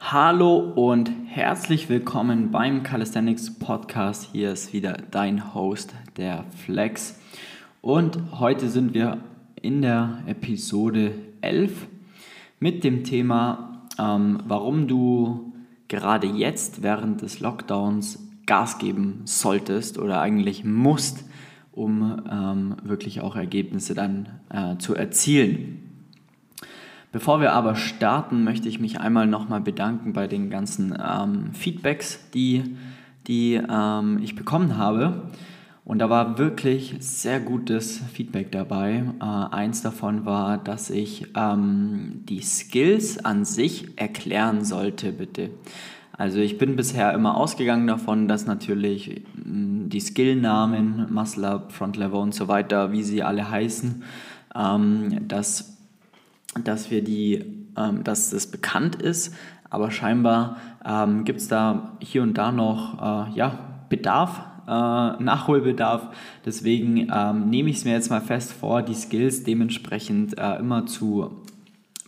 Hallo und herzlich willkommen beim Calisthenics Podcast. Hier ist wieder dein Host, der Flex. Und heute sind wir in der Episode 11 mit dem Thema, ähm, warum du gerade jetzt während des Lockdowns Gas geben solltest oder eigentlich musst, um ähm, wirklich auch Ergebnisse dann äh, zu erzielen. Bevor wir aber starten, möchte ich mich einmal nochmal bedanken bei den ganzen ähm, Feedbacks, die, die ähm, ich bekommen habe. Und da war wirklich sehr gutes Feedback dabei. Äh, eins davon war, dass ich ähm, die Skills an sich erklären sollte, bitte. Also ich bin bisher immer ausgegangen davon, dass natürlich mm, die Skillnamen, Muscle Up, Front Lever und so weiter, wie sie alle heißen, ähm, dass dass wir die, ähm, dass das bekannt ist, aber scheinbar ähm, gibt es da hier und da noch äh, ja, Bedarf, äh, Nachholbedarf. Deswegen ähm, nehme ich es mir jetzt mal fest vor, die Skills dementsprechend äh, immer zu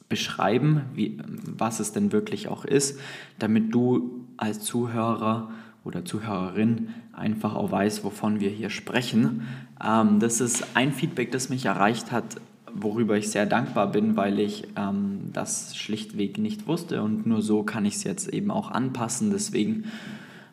beschreiben, wie, was es denn wirklich auch ist, damit du als Zuhörer oder Zuhörerin einfach auch weißt, wovon wir hier sprechen. Ähm, das ist ein Feedback, das mich erreicht hat worüber ich sehr dankbar bin, weil ich ähm, das schlichtweg nicht wusste und nur so kann ich es jetzt eben auch anpassen. Deswegen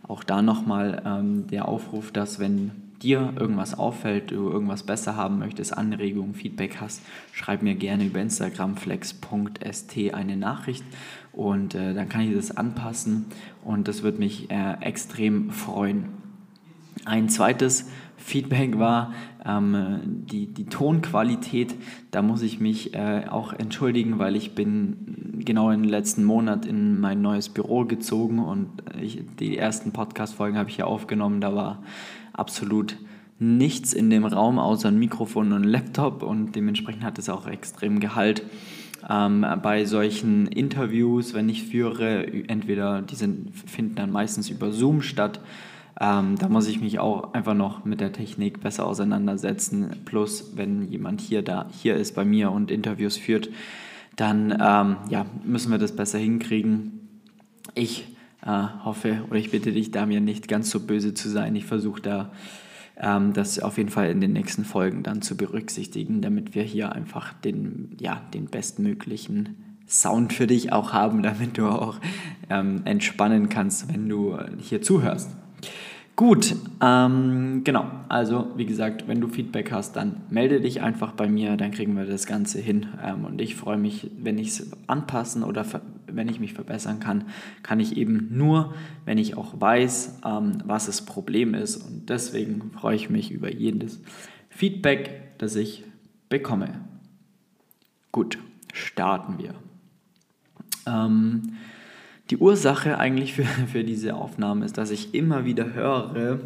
auch da nochmal ähm, der Aufruf, dass wenn dir irgendwas auffällt, du irgendwas besser haben möchtest, Anregungen, Feedback hast, schreib mir gerne über Instagram flex.st eine Nachricht und äh, dann kann ich das anpassen und das wird mich äh, extrem freuen. Ein zweites Feedback war ähm, die, die Tonqualität. Da muss ich mich äh, auch entschuldigen, weil ich bin genau im letzten Monat in mein neues Büro gezogen und ich, die ersten Podcast-Folgen habe ich hier aufgenommen. Da war absolut nichts in dem Raum außer ein Mikrofon und ein Laptop und dementsprechend hat es auch extrem Gehalt. Ähm, bei solchen Interviews, wenn ich führe, entweder die sind, finden dann meistens über Zoom statt ähm, da muss ich mich auch einfach noch mit der Technik besser auseinandersetzen. Plus, wenn jemand hier, da, hier ist bei mir und Interviews führt, dann ähm, ja, müssen wir das besser hinkriegen. Ich äh, hoffe oder ich bitte dich, da mir nicht ganz so böse zu sein. Ich versuche da ähm, das auf jeden Fall in den nächsten Folgen dann zu berücksichtigen, damit wir hier einfach den, ja, den bestmöglichen Sound für dich auch haben, damit du auch ähm, entspannen kannst, wenn du hier zuhörst. Gut, ähm, genau. Also wie gesagt, wenn du Feedback hast, dann melde dich einfach bei mir, dann kriegen wir das Ganze hin. Ähm, und ich freue mich, wenn ich es anpassen oder wenn ich mich verbessern kann, kann ich eben nur, wenn ich auch weiß, ähm, was das Problem ist. Und deswegen freue ich mich über jedes Feedback, das ich bekomme. Gut, starten wir. Ähm, die Ursache eigentlich für, für diese Aufnahme ist, dass ich immer wieder höre,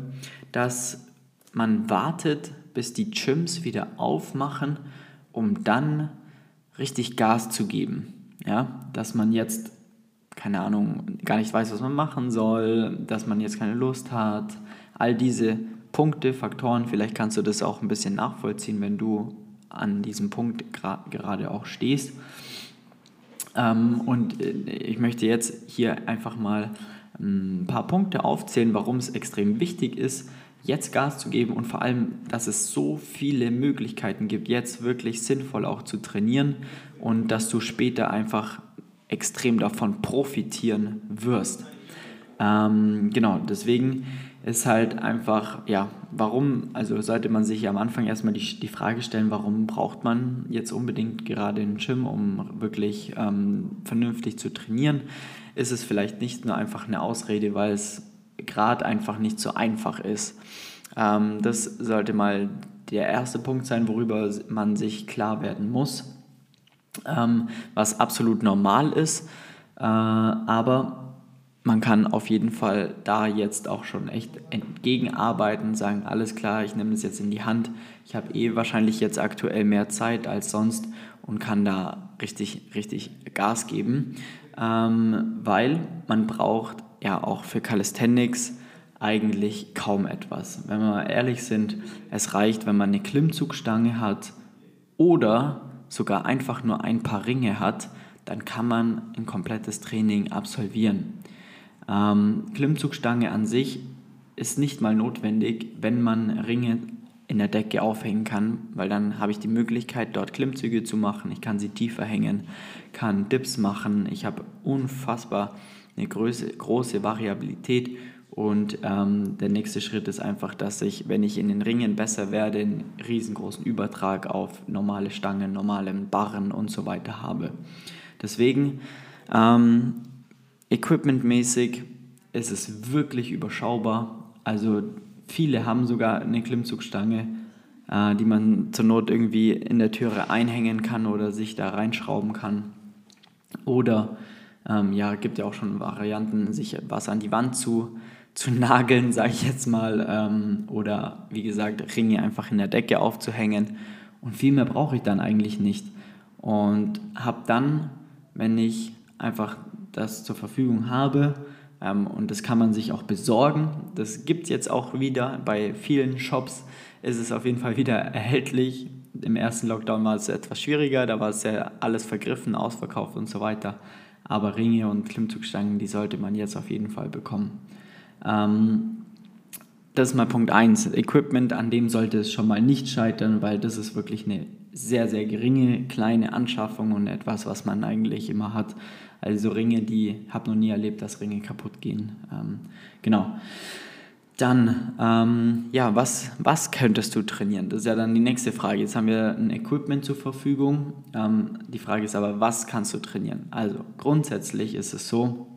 dass man wartet, bis die Gyms wieder aufmachen, um dann richtig Gas zu geben. Ja, dass man jetzt, keine Ahnung, gar nicht weiß, was man machen soll, dass man jetzt keine Lust hat. All diese Punkte, Faktoren, vielleicht kannst du das auch ein bisschen nachvollziehen, wenn du an diesem Punkt gerade auch stehst. Ähm, und äh, ich möchte jetzt hier einfach mal ähm, ein paar Punkte aufzählen, warum es extrem wichtig ist, jetzt Gas zu geben und vor allem, dass es so viele Möglichkeiten gibt, jetzt wirklich sinnvoll auch zu trainieren und dass du später einfach extrem davon profitieren wirst. Ähm, genau, deswegen ist halt einfach, ja, warum, also sollte man sich am Anfang erstmal die, die Frage stellen, warum braucht man jetzt unbedingt gerade einen Gym, um wirklich ähm, vernünftig zu trainieren? Ist es vielleicht nicht nur einfach eine Ausrede, weil es gerade einfach nicht so einfach ist? Ähm, das sollte mal der erste Punkt sein, worüber man sich klar werden muss, ähm, was absolut normal ist, äh, aber man kann auf jeden Fall da jetzt auch schon echt entgegenarbeiten, sagen, alles klar, ich nehme das jetzt in die Hand. Ich habe eh wahrscheinlich jetzt aktuell mehr Zeit als sonst und kann da richtig, richtig Gas geben, ähm, weil man braucht ja auch für Calisthenics eigentlich kaum etwas. Wenn wir mal ehrlich sind, es reicht, wenn man eine Klimmzugstange hat oder sogar einfach nur ein paar Ringe hat, dann kann man ein komplettes Training absolvieren. Ähm, Klimmzugstange an sich ist nicht mal notwendig, wenn man Ringe in der Decke aufhängen kann, weil dann habe ich die Möglichkeit, dort Klimmzüge zu machen. Ich kann sie tiefer hängen, kann Dips machen. Ich habe unfassbar eine große, große Variabilität und ähm, der nächste Schritt ist einfach, dass ich, wenn ich in den Ringen besser werde, einen riesengroßen Übertrag auf normale Stangen, normale Barren und so weiter habe. Deswegen, ähm, equipmentmäßig ist es wirklich überschaubar. Also viele haben sogar eine Klimmzugstange, äh, die man zur Not irgendwie in der Türe einhängen kann oder sich da reinschrauben kann. Oder ähm, ja, gibt ja auch schon Varianten, sich was an die Wand zu zu nageln, sage ich jetzt mal, ähm, oder wie gesagt, Ringe einfach in der Decke aufzuhängen. Und viel mehr brauche ich dann eigentlich nicht. Und habe dann, wenn ich einfach das zur Verfügung habe, ähm, und das kann man sich auch besorgen, das gibt es jetzt auch wieder bei vielen Shops, ist es auf jeden Fall wieder erhältlich. Im ersten Lockdown war es etwas schwieriger, da war es ja alles vergriffen, ausverkauft und so weiter. Aber Ringe und Klimmzugstangen, die sollte man jetzt auf jeden Fall bekommen. Ähm, das ist mal Punkt 1. Equipment, an dem sollte es schon mal nicht scheitern, weil das ist wirklich eine sehr, sehr geringe, kleine Anschaffung und etwas, was man eigentlich immer hat. Also Ringe, die habe noch nie erlebt, dass Ringe kaputt gehen. Ähm, genau. Dann, ähm, ja, was, was könntest du trainieren? Das ist ja dann die nächste Frage. Jetzt haben wir ein Equipment zur Verfügung. Ähm, die Frage ist aber, was kannst du trainieren? Also grundsätzlich ist es so,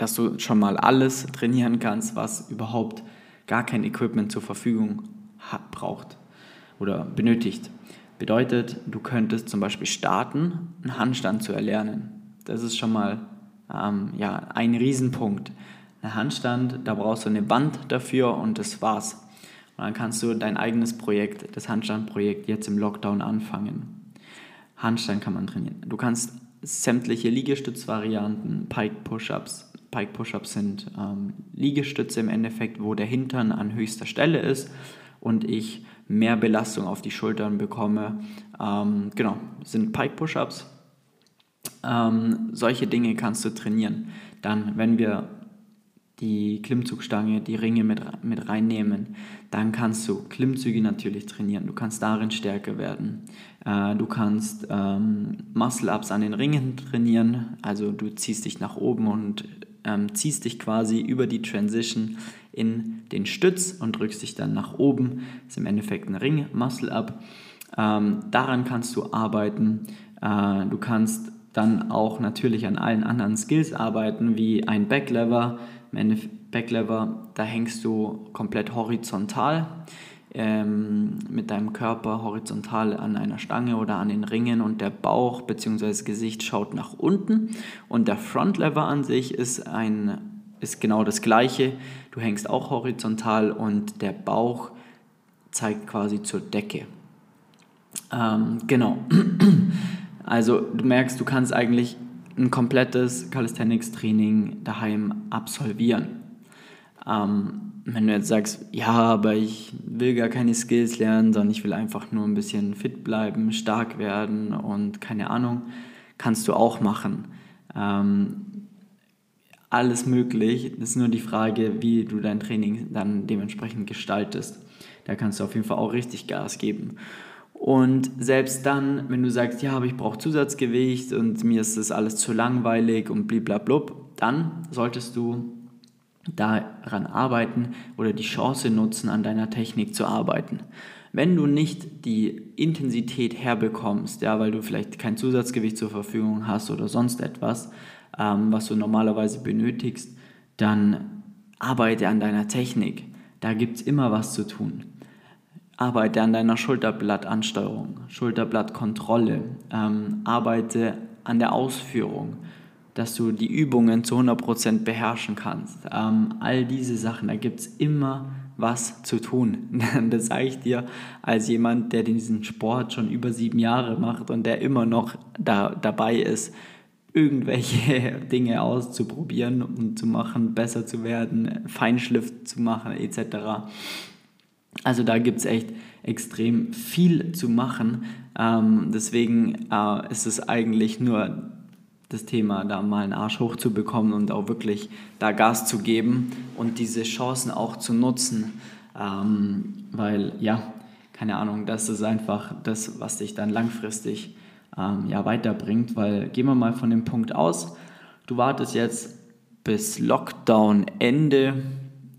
dass du schon mal alles trainieren kannst, was überhaupt gar kein Equipment zur Verfügung hat, braucht oder benötigt. Bedeutet, du könntest zum Beispiel starten, einen Handstand zu erlernen. Das ist schon mal ähm, ja, ein Riesenpunkt. Ein Handstand, da brauchst du eine Band dafür und das war's. Und dann kannst du dein eigenes Projekt, das Handstandprojekt, jetzt im Lockdown anfangen. Handstand kann man trainieren. Du kannst sämtliche Liegestützvarianten, Pike Push-Ups, Pike Push-Ups sind ähm, Liegestütze im Endeffekt, wo der Hintern an höchster Stelle ist und ich mehr Belastung auf die Schultern bekomme. Ähm, genau, sind Pike Push-Ups. Ähm, solche Dinge kannst du trainieren. Dann, wenn wir die Klimmzugstange, die Ringe mit, mit reinnehmen, dann kannst du Klimmzüge natürlich trainieren. Du kannst darin stärker werden. Äh, du kannst ähm, Muscle-Ups an den Ringen trainieren. Also du ziehst dich nach oben und ähm, ziehst dich quasi über die Transition in den Stütz und drückst dich dann nach oben. Das ist im Endeffekt ein Ring-Muscle-Up. Ähm, daran kannst du arbeiten. Äh, du kannst dann auch natürlich an allen anderen Skills arbeiten, wie ein Backlever. Backlever, da hängst du komplett horizontal ähm, mit deinem Körper horizontal an einer Stange oder an den Ringen und der Bauch bzw. Gesicht schaut nach unten und der Frontlever an sich ist, ein, ist genau das gleiche. Du hängst auch horizontal und der Bauch zeigt quasi zur Decke. Ähm, genau. Also du merkst, du kannst eigentlich ein komplettes Calisthenics-Training daheim absolvieren. Ähm, wenn du jetzt sagst, ja, aber ich will gar keine Skills lernen, sondern ich will einfach nur ein bisschen fit bleiben, stark werden und keine Ahnung, kannst du auch machen. Ähm, alles möglich. Das ist nur die Frage, wie du dein Training dann dementsprechend gestaltest. Da kannst du auf jeden Fall auch richtig Gas geben. Und selbst dann, wenn du sagst, ja, aber ich brauche Zusatzgewicht und mir ist das alles zu langweilig und blablabla, dann solltest du daran arbeiten oder die Chance nutzen, an deiner Technik zu arbeiten. Wenn du nicht die Intensität herbekommst, ja, weil du vielleicht kein Zusatzgewicht zur Verfügung hast oder sonst etwas, ähm, was du normalerweise benötigst, dann arbeite an deiner Technik. Da gibt es immer was zu tun. Arbeite an deiner Schulterblattansteuerung, Schulterblattkontrolle, ähm, arbeite an der Ausführung dass du die Übungen zu 100% beherrschen kannst. Ähm, all diese Sachen, da gibt es immer was zu tun. das sage ich dir als jemand, der diesen Sport schon über sieben Jahre macht und der immer noch da, dabei ist, irgendwelche Dinge auszuprobieren und zu machen, besser zu werden, Feinschliff zu machen etc. Also da gibt es echt extrem viel zu machen. Ähm, deswegen äh, ist es eigentlich nur das Thema, da mal einen Arsch hochzubekommen und auch wirklich da Gas zu geben und diese Chancen auch zu nutzen. Ähm, weil ja, keine Ahnung, das ist einfach das, was dich dann langfristig ähm, ja, weiterbringt. Weil gehen wir mal von dem Punkt aus, du wartest jetzt bis Lockdown-Ende.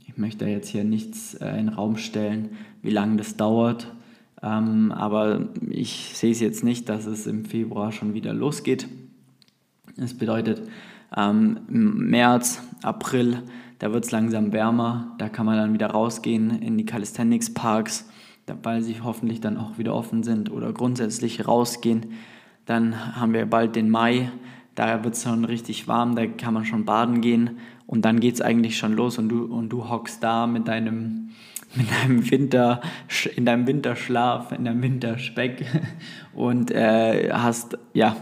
Ich möchte jetzt hier nichts äh, in den Raum stellen, wie lange das dauert. Ähm, aber ich sehe es jetzt nicht, dass es im Februar schon wieder losgeht. Das bedeutet, ähm, März, April, da wird es langsam wärmer. Da kann man dann wieder rausgehen in die Calisthenics Parks, weil sie hoffentlich dann auch wieder offen sind oder grundsätzlich rausgehen. Dann haben wir bald den Mai, da wird es schon richtig warm, da kann man schon baden gehen und dann geht es eigentlich schon los und du, und du hockst da mit deinem, mit deinem Winter, in deinem Winterschlaf, in deinem Winterspeck und äh, hast, ja,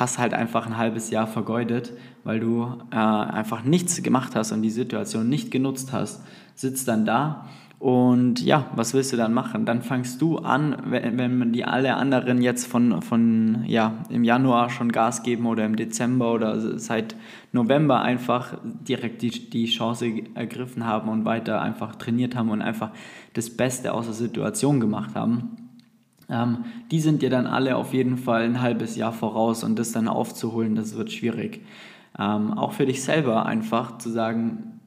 hast halt einfach ein halbes Jahr vergeudet, weil du äh, einfach nichts gemacht hast und die Situation nicht genutzt hast, sitzt dann da und ja, was willst du dann machen? Dann fangst du an, wenn, wenn die alle anderen jetzt von, von ja, im Januar schon Gas geben oder im Dezember oder seit November einfach direkt die, die Chance ergriffen haben und weiter einfach trainiert haben und einfach das Beste aus der Situation gemacht haben. Ähm, die sind dir dann alle auf jeden Fall ein halbes Jahr voraus und das dann aufzuholen, das wird schwierig. Ähm, auch für dich selber einfach zu sagen,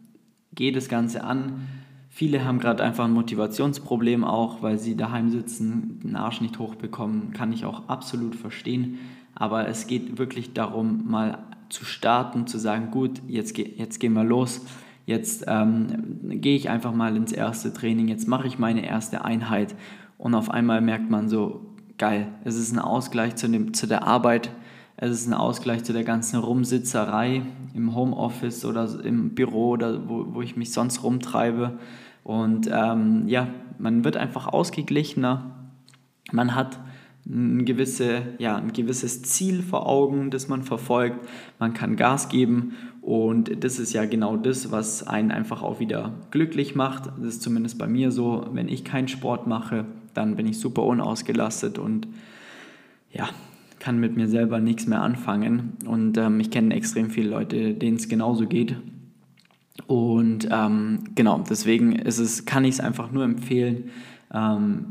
geh das Ganze an Viele haben gerade einfach ein Motivationsproblem auch, weil sie daheim sitzen, den Arsch nicht hochbekommen, kann ich auch absolut verstehen. Aber es geht wirklich darum, mal zu starten, zu sagen, gut, jetzt, jetzt gehen wir los, jetzt ähm, gehe ich einfach mal ins erste Training, jetzt mache ich meine erste Einheit und auf einmal merkt man so, geil, es ist ein Ausgleich zu, dem, zu der Arbeit, es ist ein Ausgleich zu der ganzen Rumsitzerei im Homeoffice oder im Büro oder wo, wo ich mich sonst rumtreibe. Und ähm, ja, man wird einfach ausgeglichener. Man hat ein, gewisse, ja, ein gewisses Ziel vor Augen, das man verfolgt. Man kann Gas geben und das ist ja genau das, was einen einfach auch wieder glücklich macht. Das ist zumindest bei mir so. Wenn ich keinen Sport mache, dann bin ich super unausgelastet und ja, kann mit mir selber nichts mehr anfangen. Und ähm, ich kenne extrem viele Leute, denen es genauso geht. Und ähm, genau, deswegen ist es, kann ich es einfach nur empfehlen, ähm,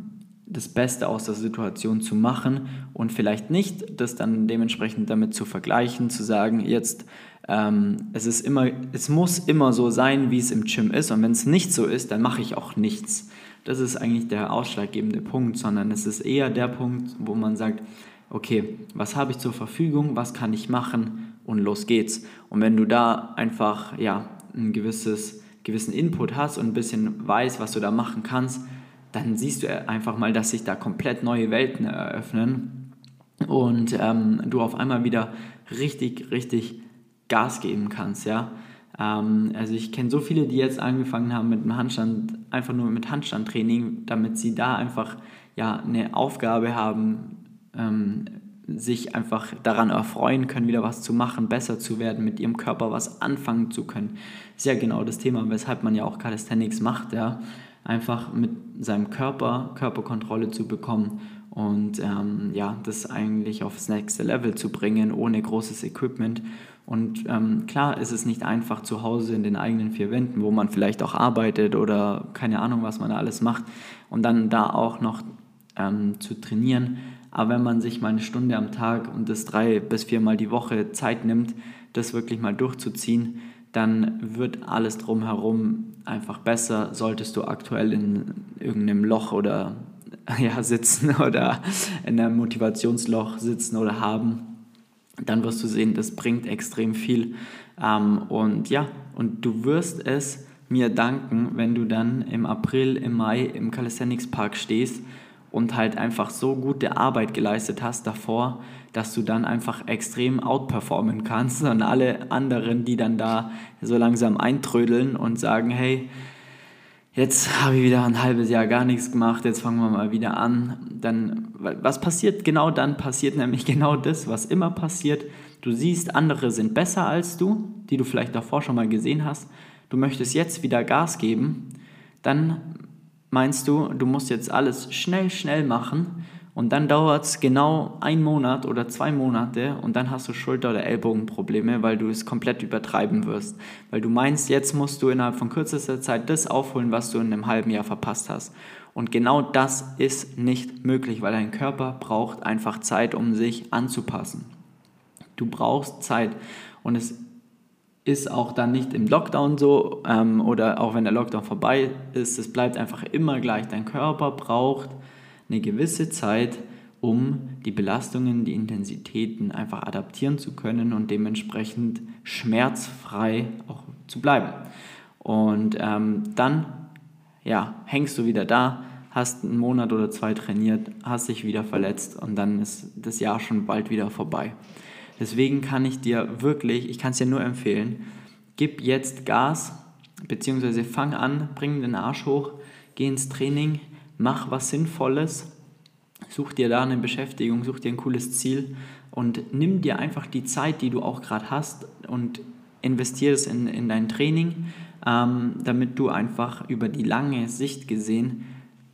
das Beste aus der Situation zu machen und vielleicht nicht das dann dementsprechend damit zu vergleichen, zu sagen, jetzt ähm, es ist immer, es muss immer so sein, wie es im Gym ist und wenn es nicht so ist, dann mache ich auch nichts. Das ist eigentlich der ausschlaggebende Punkt, sondern es ist eher der Punkt, wo man sagt, okay, was habe ich zur Verfügung, was kann ich machen und los geht's. Und wenn du da einfach ja ein gewisses, gewissen Input hast und ein bisschen weißt, was du da machen kannst, dann siehst du einfach mal, dass sich da komplett neue Welten eröffnen und ähm, du auf einmal wieder richtig, richtig Gas geben kannst, ja. Ähm, also ich kenne so viele, die jetzt angefangen haben mit dem Handstand, einfach nur mit Handstandtraining, damit sie da einfach ja eine Aufgabe haben, ähm, sich einfach daran erfreuen können, wieder was zu machen, besser zu werden, mit ihrem Körper was anfangen zu können. Ist ja genau das Thema, weshalb man ja auch Calisthenics macht, ja. Einfach mit seinem Körper Körperkontrolle zu bekommen und ähm, ja, das eigentlich aufs nächste Level zu bringen, ohne großes Equipment. Und ähm, klar ist es nicht einfach zu Hause in den eigenen vier Wänden, wo man vielleicht auch arbeitet oder keine Ahnung, was man da alles macht, und dann da auch noch ähm, zu trainieren aber wenn man sich mal eine Stunde am Tag und das drei bis viermal die Woche Zeit nimmt, das wirklich mal durchzuziehen, dann wird alles drumherum einfach besser. Solltest du aktuell in irgendeinem Loch oder ja, sitzen oder in einem Motivationsloch sitzen oder haben, dann wirst du sehen, das bringt extrem viel. Ähm, und ja, und du wirst es mir danken, wenn du dann im April, im Mai im Calisthenics Park stehst und halt einfach so gute Arbeit geleistet hast davor, dass du dann einfach extrem outperformen kannst und alle anderen, die dann da so langsam eintrödeln und sagen, hey, jetzt habe ich wieder ein halbes Jahr gar nichts gemacht, jetzt fangen wir mal wieder an. Dann, was passiert? Genau dann passiert nämlich genau das, was immer passiert. Du siehst, andere sind besser als du, die du vielleicht davor schon mal gesehen hast. Du möchtest jetzt wieder Gas geben, dann meinst du, du musst jetzt alles schnell, schnell machen und dann dauert es genau einen Monat oder zwei Monate und dann hast du Schulter- oder Ellbogenprobleme, weil du es komplett übertreiben wirst. Weil du meinst, jetzt musst du innerhalb von kürzester Zeit das aufholen, was du in einem halben Jahr verpasst hast. Und genau das ist nicht möglich, weil dein Körper braucht einfach Zeit, um sich anzupassen. Du brauchst Zeit und es ist auch dann nicht im Lockdown so ähm, oder auch wenn der Lockdown vorbei ist, es bleibt einfach immer gleich. Dein Körper braucht eine gewisse Zeit, um die Belastungen, die Intensitäten einfach adaptieren zu können und dementsprechend schmerzfrei auch zu bleiben. Und ähm, dann ja, hängst du wieder da, hast einen Monat oder zwei trainiert, hast dich wieder verletzt und dann ist das Jahr schon bald wieder vorbei. Deswegen kann ich dir wirklich, ich kann es dir nur empfehlen, gib jetzt Gas, beziehungsweise fang an, bring den Arsch hoch, geh ins Training, mach was Sinnvolles, such dir da eine Beschäftigung, such dir ein cooles Ziel und nimm dir einfach die Zeit, die du auch gerade hast und investiere es in, in dein Training, ähm, damit du einfach über die lange Sicht gesehen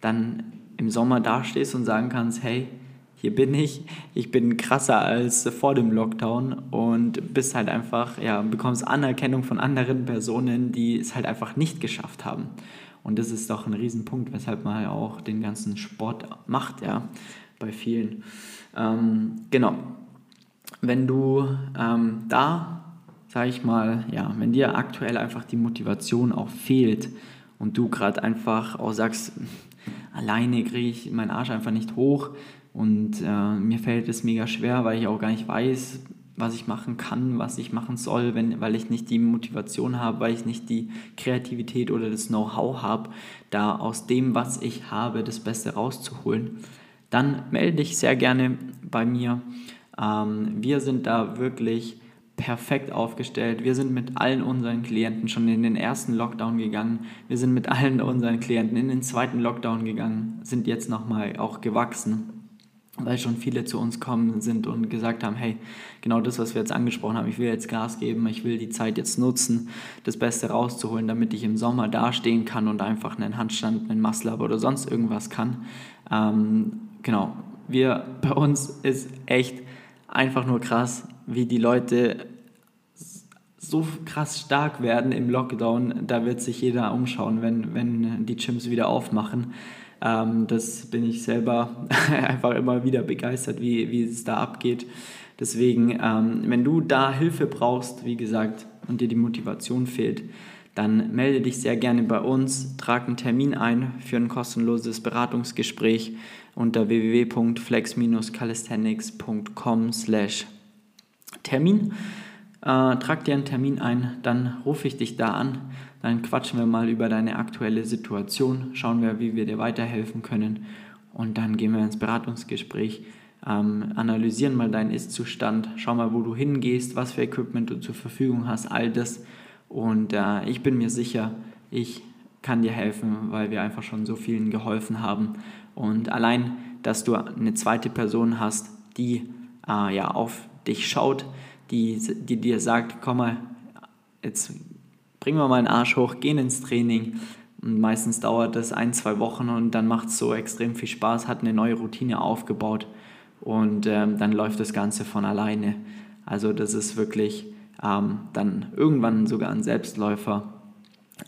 dann im Sommer dastehst und sagen kannst, hey, hier bin ich, ich bin krasser als vor dem Lockdown und bist halt einfach, ja, bekommst Anerkennung von anderen Personen, die es halt einfach nicht geschafft haben. Und das ist doch ein Riesenpunkt, weshalb man ja auch den ganzen Sport macht, ja, bei vielen. Ähm, genau. Wenn du ähm, da, sag ich mal, ja, wenn dir aktuell einfach die Motivation auch fehlt und du gerade einfach auch sagst, alleine kriege ich meinen Arsch einfach nicht hoch und äh, mir fällt es mega schwer, weil ich auch gar nicht weiß, was ich machen kann, was ich machen soll, wenn, weil ich nicht die Motivation habe, weil ich nicht die Kreativität oder das Know-how habe, da aus dem, was ich habe, das Beste rauszuholen, dann melde dich sehr gerne bei mir. Ähm, wir sind da wirklich perfekt aufgestellt. Wir sind mit allen unseren Klienten schon in den ersten Lockdown gegangen. Wir sind mit allen unseren Klienten in den zweiten Lockdown gegangen, sind jetzt nochmal auch gewachsen weil schon viele zu uns kommen sind und gesagt haben, hey, genau das, was wir jetzt angesprochen haben, ich will jetzt Gas geben, ich will die Zeit jetzt nutzen, das Beste rauszuholen, damit ich im Sommer dastehen kann und einfach einen Handstand, einen Muscle-Up oder sonst irgendwas kann. Ähm, genau, wir, bei uns ist echt einfach nur krass, wie die Leute so krass stark werden im Lockdown, da wird sich jeder umschauen, wenn, wenn die Gyms wieder aufmachen. Ähm, das bin ich selber einfach immer wieder begeistert, wie, wie es da abgeht. Deswegen, ähm, wenn du da Hilfe brauchst, wie gesagt, und dir die Motivation fehlt, dann melde dich sehr gerne bei uns, trag einen Termin ein für ein kostenloses Beratungsgespräch unter www.flex-calisthenics.com Termin. Äh, trag dir einen Termin ein, dann rufe ich dich da an dann quatschen wir mal über deine aktuelle Situation, schauen wir, wie wir dir weiterhelfen können und dann gehen wir ins Beratungsgespräch, ähm, analysieren mal deinen Ist-Zustand, schau mal, wo du hingehst, was für Equipment du zur Verfügung hast, all das. Und äh, ich bin mir sicher, ich kann dir helfen, weil wir einfach schon so vielen geholfen haben. Und allein, dass du eine zweite Person hast, die äh, ja auf dich schaut, die, die dir sagt, komm mal, jetzt bringen wir mal einen Arsch hoch, gehen ins Training. Und meistens dauert das ein, zwei Wochen und dann macht es so extrem viel Spaß, hat eine neue Routine aufgebaut und ähm, dann läuft das Ganze von alleine. Also das ist wirklich ähm, dann irgendwann sogar ein Selbstläufer.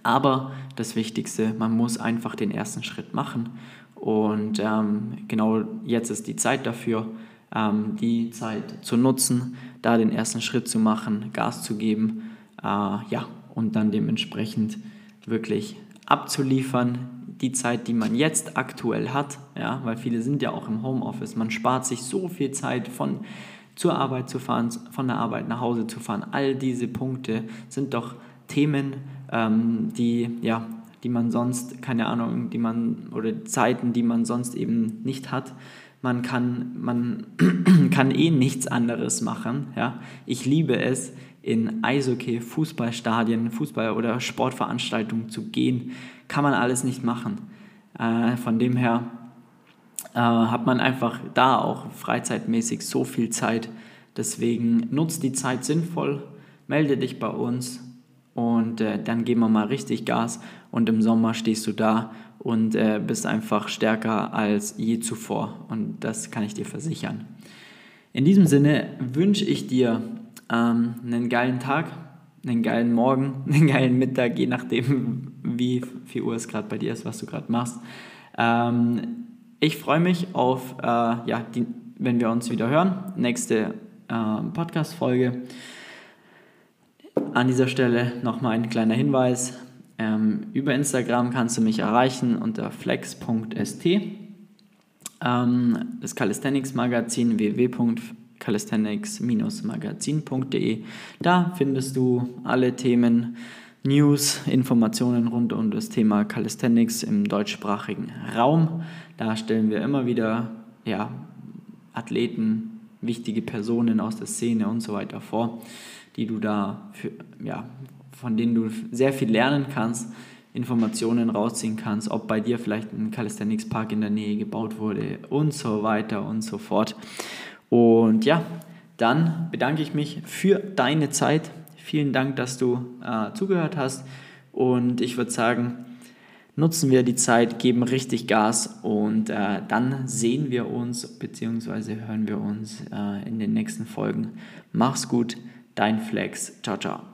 Aber das Wichtigste, man muss einfach den ersten Schritt machen und ähm, genau jetzt ist die Zeit dafür, ähm, die Zeit zu nutzen, da den ersten Schritt zu machen, Gas zu geben. Äh, ja, und dann dementsprechend wirklich abzuliefern, die Zeit, die man jetzt aktuell hat, ja, weil viele sind ja auch im Homeoffice, man spart sich so viel Zeit von zur Arbeit zu fahren, von der Arbeit nach Hause zu fahren. All diese Punkte sind doch Themen, ähm, die ja, die man sonst, keine Ahnung, die man oder Zeiten, die man sonst eben nicht hat. Man kann, man kann eh nichts anderes machen. Ja? Ich liebe es, in Eishockey, Fußballstadien, Fußball- oder Sportveranstaltungen zu gehen, kann man alles nicht machen. Äh, von dem her äh, hat man einfach da auch freizeitmäßig so viel Zeit. Deswegen nutzt die Zeit sinnvoll, melde dich bei uns und äh, dann geben wir mal richtig Gas und im Sommer stehst du da und äh, bist einfach stärker als je zuvor und das kann ich dir versichern. In diesem Sinne wünsche ich dir ähm, einen geilen Tag, einen geilen Morgen, einen geilen Mittag, je nachdem, wie viel Uhr es gerade bei dir ist, was du gerade machst. Ähm, ich freue mich auf, äh, ja, die, wenn wir uns wieder hören, nächste äh, Podcast-Folge. An dieser Stelle nochmal ein kleiner Hinweis. Ähm, über Instagram kannst du mich erreichen unter flex.st. Ähm, das Calisthenics Magazin www.calisthenics-magazin.de. Da findest du alle Themen, News, Informationen rund um das Thema Calisthenics im deutschsprachigen Raum. Da stellen wir immer wieder ja, Athleten, wichtige Personen aus der Szene und so weiter vor die du da, für, ja, von denen du sehr viel lernen kannst, Informationen rausziehen kannst, ob bei dir vielleicht ein Calisthenics Park in der Nähe gebaut wurde und so weiter und so fort. Und ja, dann bedanke ich mich für deine Zeit. Vielen Dank, dass du äh, zugehört hast. Und ich würde sagen, nutzen wir die Zeit, geben richtig Gas und äh, dann sehen wir uns bzw. hören wir uns äh, in den nächsten Folgen. Mach's gut. Dein Flex. Ciao, ciao.